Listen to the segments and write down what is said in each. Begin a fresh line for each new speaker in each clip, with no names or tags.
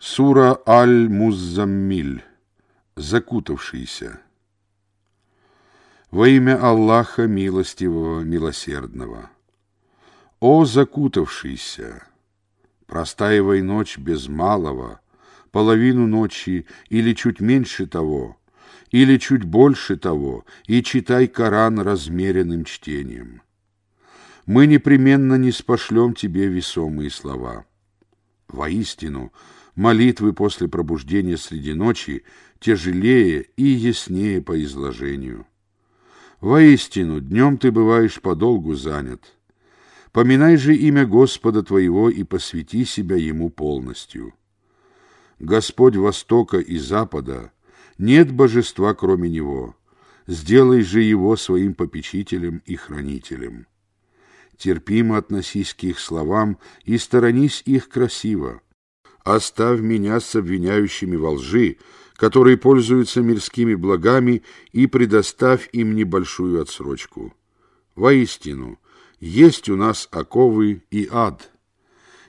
Сура Аль-Муззаммиль. Закутавшийся. Во имя Аллаха Милостивого, Милосердного. О закутавшийся! Простаивай ночь без малого, половину ночи или чуть меньше того, или чуть больше того, и читай Коран размеренным чтением. Мы непременно не спошлем тебе весомые слова. Воистину, молитвы после пробуждения среди ночи тяжелее и яснее по изложению. Воистину, днем ты бываешь подолгу занят. Поминай же имя Господа твоего и посвяти себя Ему полностью. Господь Востока и Запада, нет божества, кроме Него. Сделай же Его своим попечителем и хранителем. Терпимо относись к их словам и сторонись их красиво оставь меня с обвиняющими во лжи, которые пользуются мирскими благами, и предоставь им небольшую отсрочку. Воистину, есть у нас оковы и ад,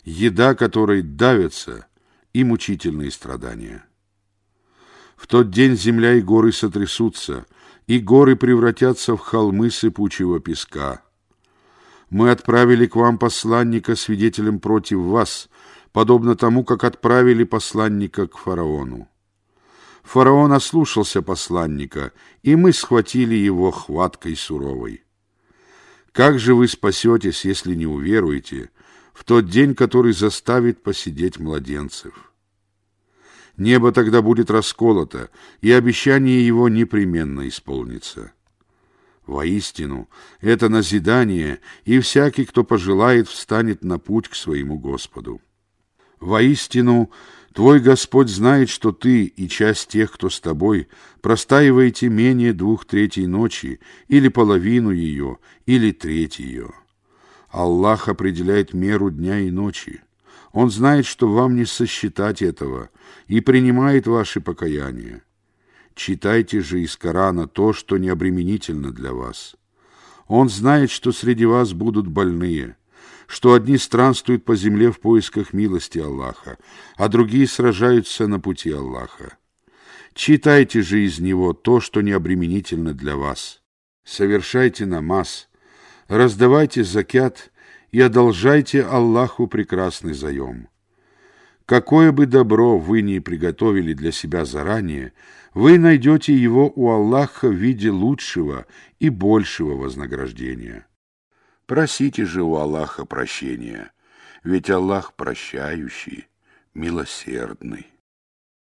еда которой давится, и мучительные страдания. В тот день земля и горы сотрясутся, и горы превратятся в холмы сыпучего песка. Мы отправили к вам посланника свидетелем против вас, подобно тому, как отправили посланника к фараону. Фараон ослушался посланника, и мы схватили его хваткой суровой. Как же вы спасетесь, если не уверуете, в тот день, который заставит посидеть младенцев? Небо тогда будет расколото, и обещание его непременно исполнится. Воистину, это назидание, и всякий, кто пожелает, встанет на путь к своему Господу. Воистину, твой Господь знает, что ты и часть тех, кто с тобой, простаиваете менее двух третей ночи, или половину ее, или треть ее. Аллах определяет меру дня и ночи. Он знает, что вам не сосчитать этого, и принимает ваши покаяния. Читайте же из Корана то, что необременительно для вас. Он знает, что среди вас будут больные – что одни странствуют по земле в поисках милости Аллаха, а другие сражаются на пути Аллаха. Читайте же из него то, что необременительно для вас. Совершайте намаз, раздавайте закят и одолжайте Аллаху прекрасный заем. Какое бы добро вы ни приготовили для себя заранее, вы найдете его у Аллаха в виде лучшего и большего вознаграждения. Просите же у Аллаха прощения, ведь Аллах прощающий, милосердный.